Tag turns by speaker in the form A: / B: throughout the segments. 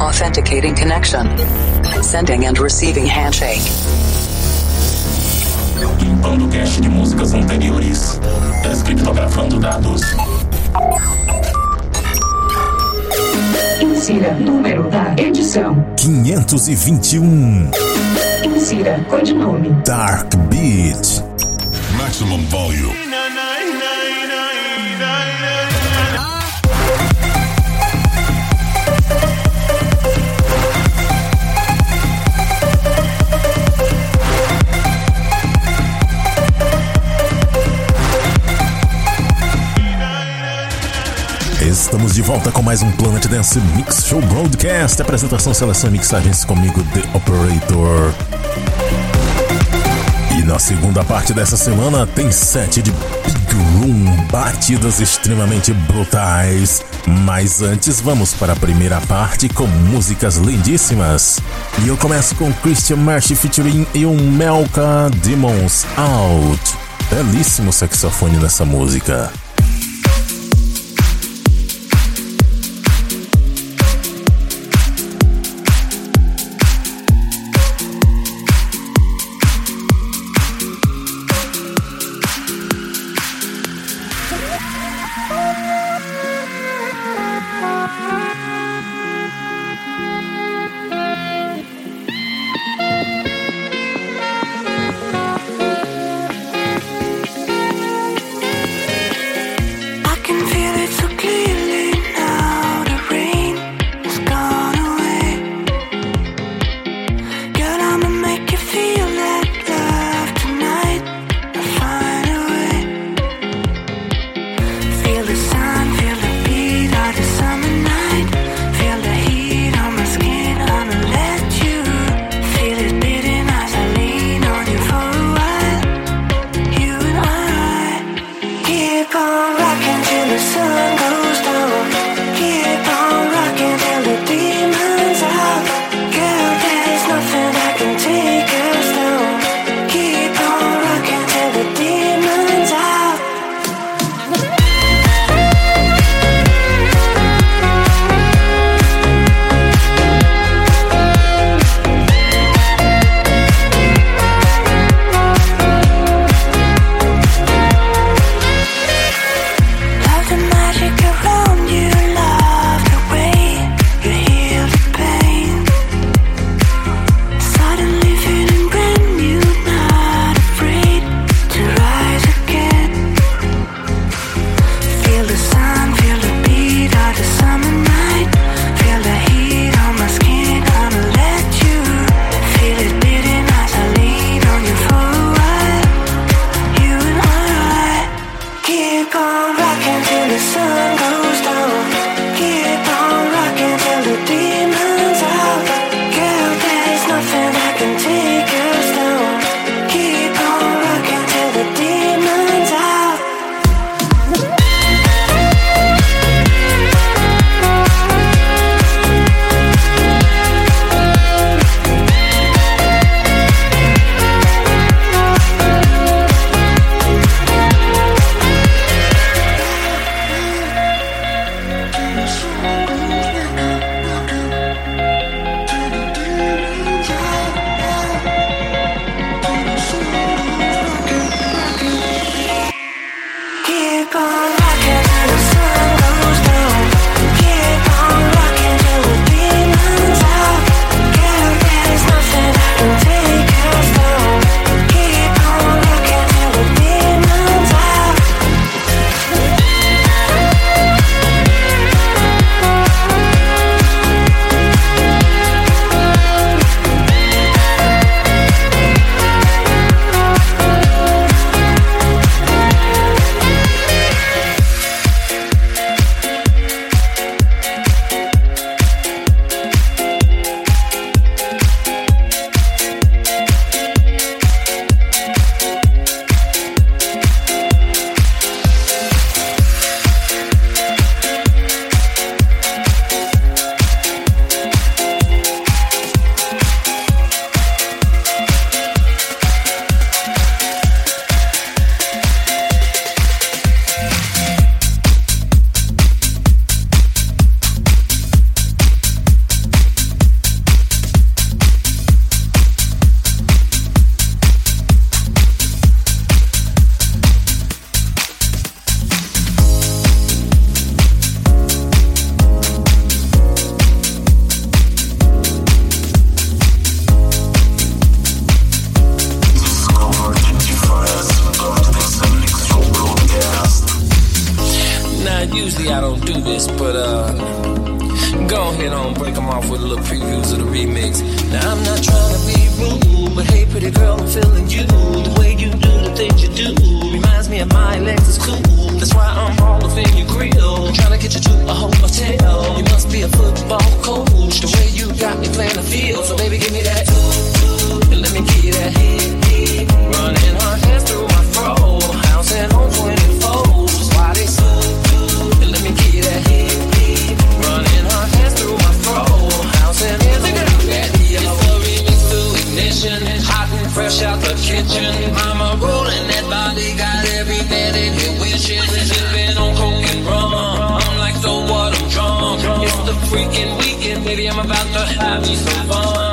A: Authenticating connection. Sending and receiving handshake.
B: Limpando cache de músicas anteriores. Descriptografando dados.
C: Insira número da edição:
D: 521.
C: Insira codinome:
D: Dark Beat.
E: Maximum volume.
D: Estamos de volta com mais um Planet Dance Mix Show Broadcast. Apresentação, seleção e mixagens comigo, The Operator. E na segunda parte dessa semana tem sete de Big Room, batidas extremamente brutais. Mas antes vamos para a primeira parte com músicas lindíssimas. E eu começo com Christian Marsh featuring e um Melka Demons Out. Belíssimo saxofone nessa música.
F: Usually I don't do this, but uh, go ahead on break them off with a little previews of the remix. Now, I'm not trying to be rude, but hey, pretty girl, I'm feeling you. The way you do the things you do reminds me of my Lexus cool. That's why I'm all up in your grill, trying to get you to a hotel. You must be a football coach, the way you got me playing the field. So baby, give me that, and let me give you that. Running her hands through my fro, bouncing on 24s. Kitchen. Mama rolling that body, got every man in here wishing. Sipping on coke and rum. I'm like, so what? I'm drunk. It's the freaking weekend, baby. I'm about to have me some fun.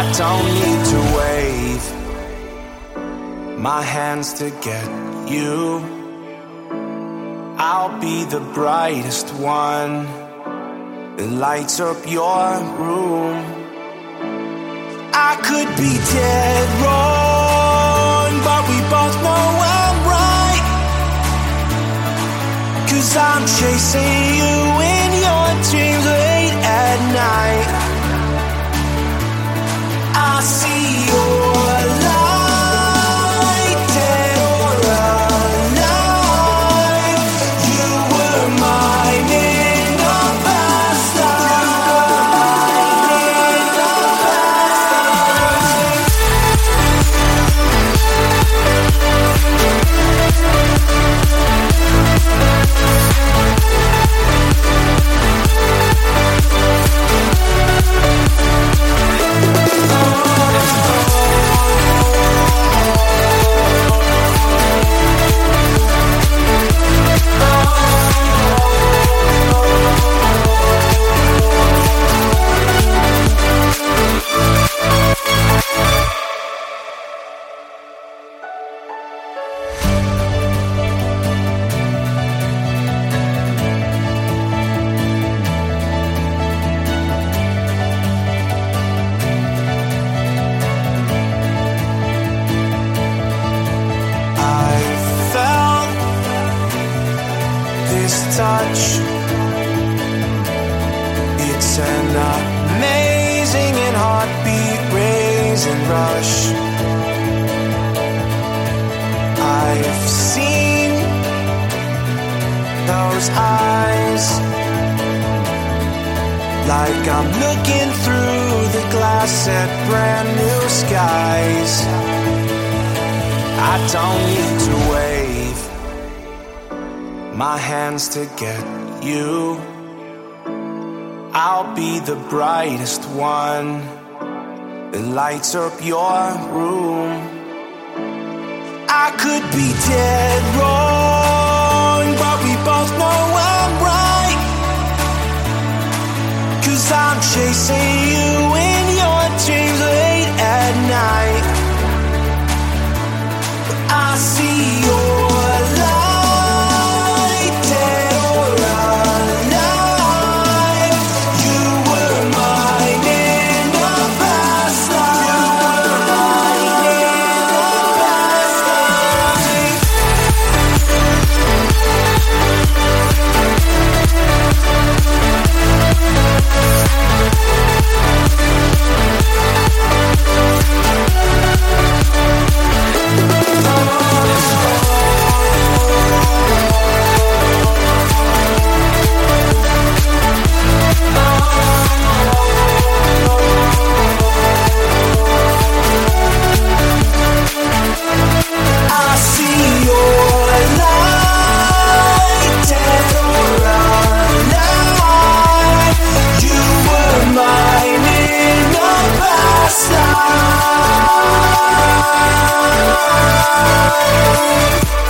F: I
G: don't need to wave my hands to get you. I'll be the brightest one that lights up your room. I could be dead wrong, but we both know I'm right. Cause I'm chasing you in your dreams late at night. I see your this touch. It's an amazing and heartbeat raising rush. I've seen those eyes like I'm looking through the glass at brand new skies. I don't need to wave my hands to get you. I'll be the brightest one that lights up your room. I could be dead wrong, but we both know I'm right. Cause I'm chasing you in your dreams late at night. I see your
E: love.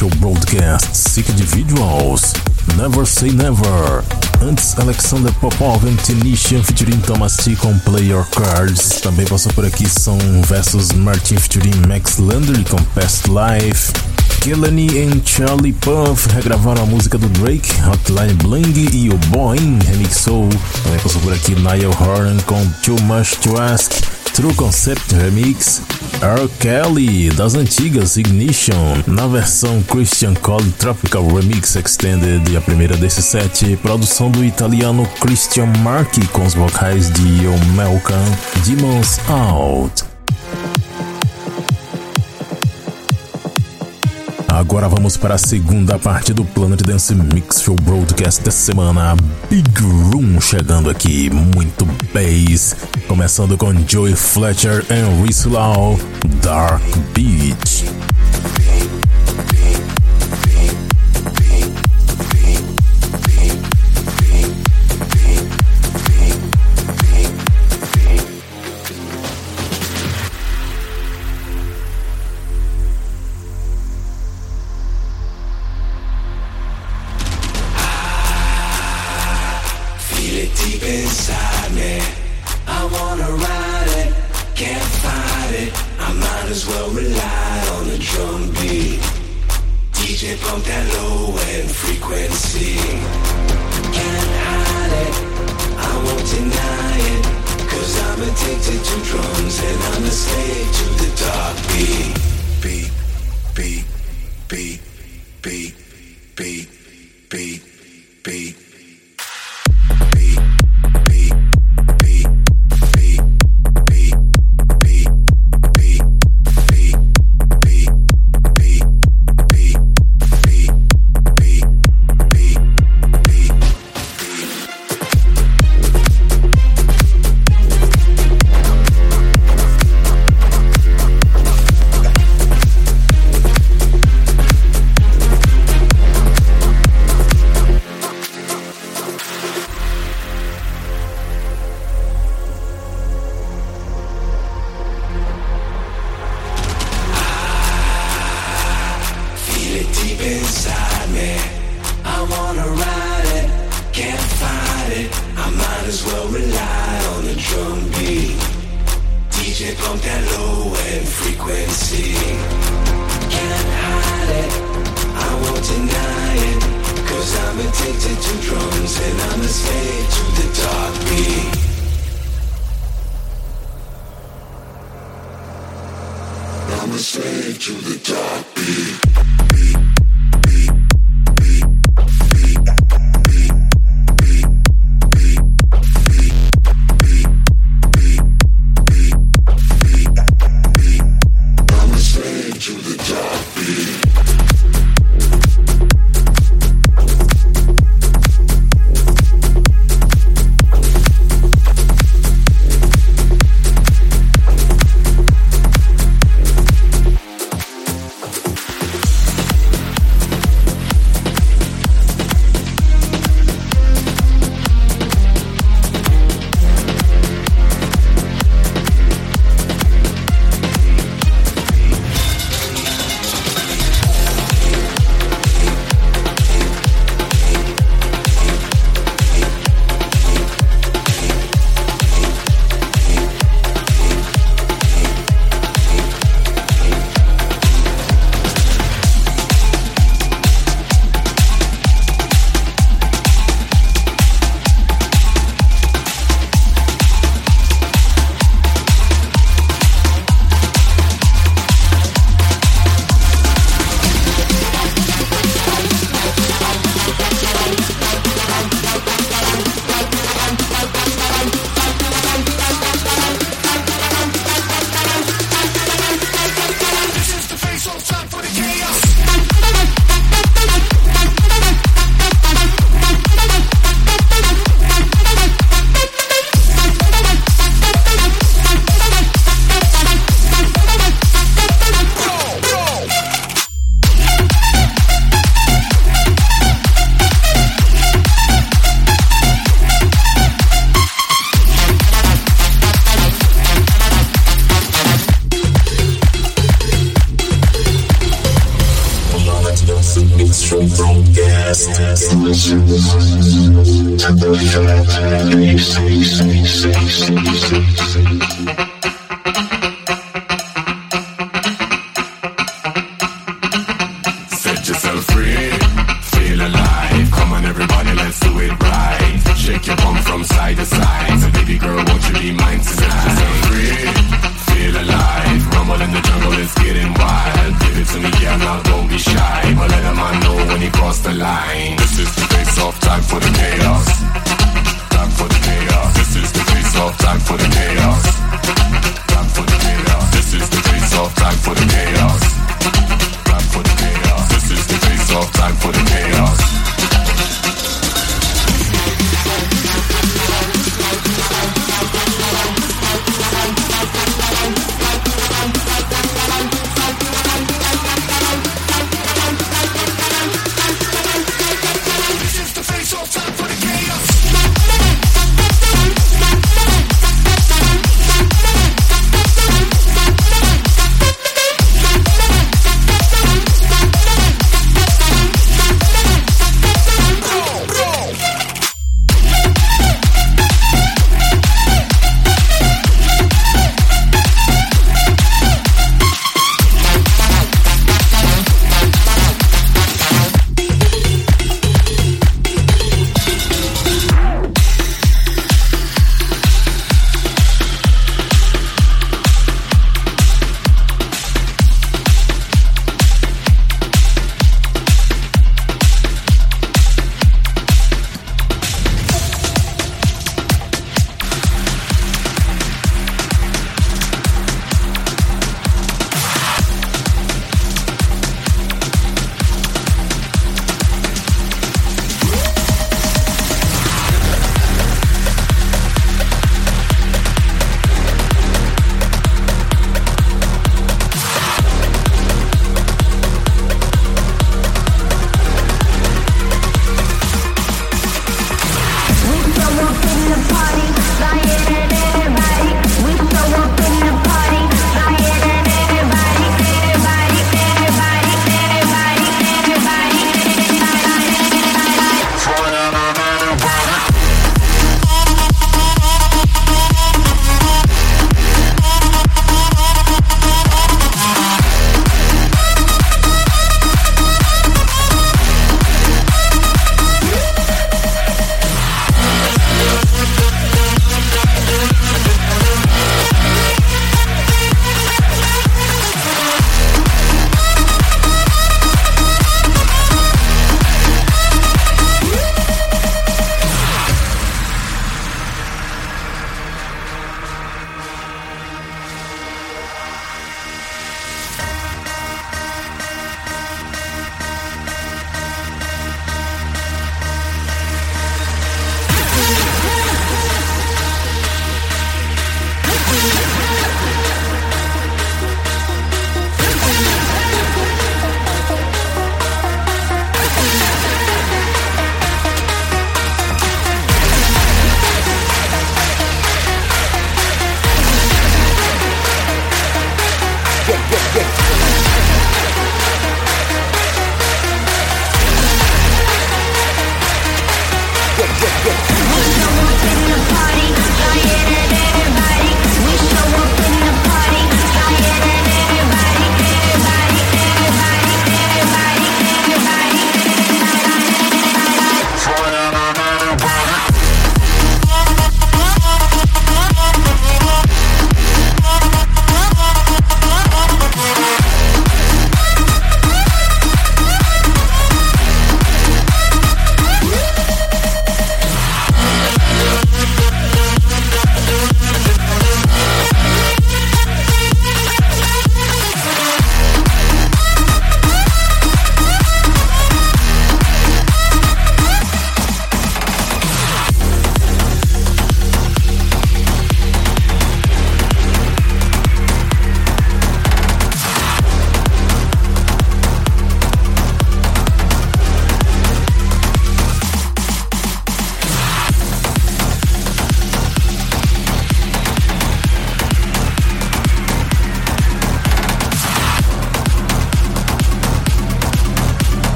H: Special Broadcast Sick Individuals, Never Say Never. Antes, Alexander Popov and Tanisha featuring Thomas T com Player Cards. Também passou por aqui São versus Martin featuring Max Landry com Past Life. Kelani e Charlie Puff regravaram a música do Drake, Hotline Bling e o Boeing remixou. Também passou por aqui Niall Horan com Too Much to Ask, True Concept Remix, R. Kelly das antigas Ignition, na versão Christian Cole Tropical Remix Extended, a primeira desse set, produção do italiano Christian Marchi com os vocais de Yo Melkan, Demons Out.
G: Agora vamos para a segunda parte do Planet Dance Mix Show Broadcast da semana. Big Room chegando aqui, muito bass. Começando com Joey Fletcher e Reese Lau, Dark Beach.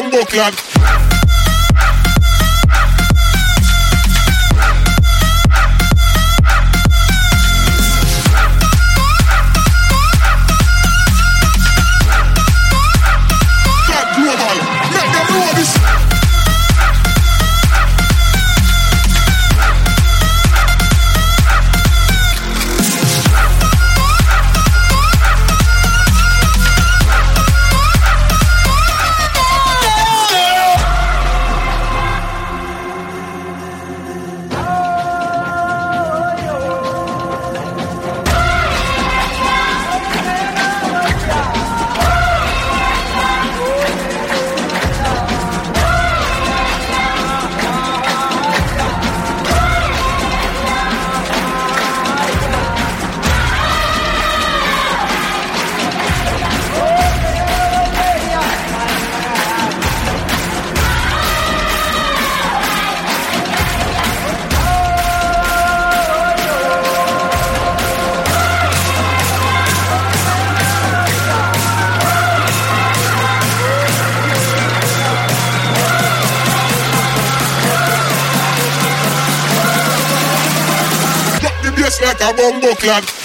I: bumbo
H: clock. clock.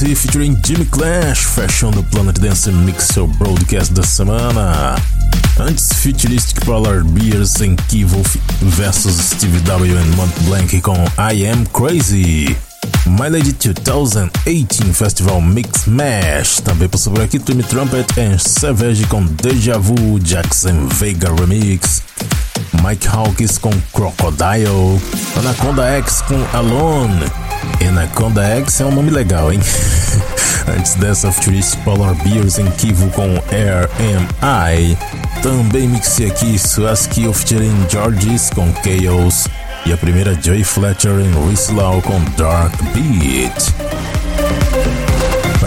H: Featuring Jimmy Clash, fechando o Planet Dance Mixer Broadcast da semana. Antes, Futuristic Polar Beers em Keyvolf versus Steve W and Mont com I Am Crazy. My Lady 2018 Festival Mix Mash. Também passou por aqui Timmy Trumpet and Savage com Deja Vu, Jackson Vega Remix. Mike Hawkins com Crocodile, Anaconda X com Alone. Anaconda X é um nome legal, hein? Antes dessa, Futuristic Polar Beers em Kivo com Air. Também mixei aqui Swaski featuring Georges com Chaos. E a primeira Joy Fletcher em Whistle com Dark Beat.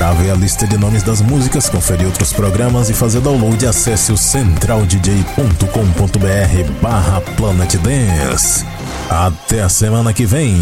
H: Para ver a lista de nomes das músicas, conferir outros programas e fazer download, acesse o centraldj.com.br barra Planet Dance. Até a semana que vem.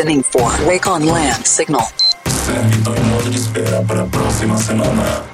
A: Listening for Wake on Land signal.
B: Servidor em modo de espera para a próxima semana.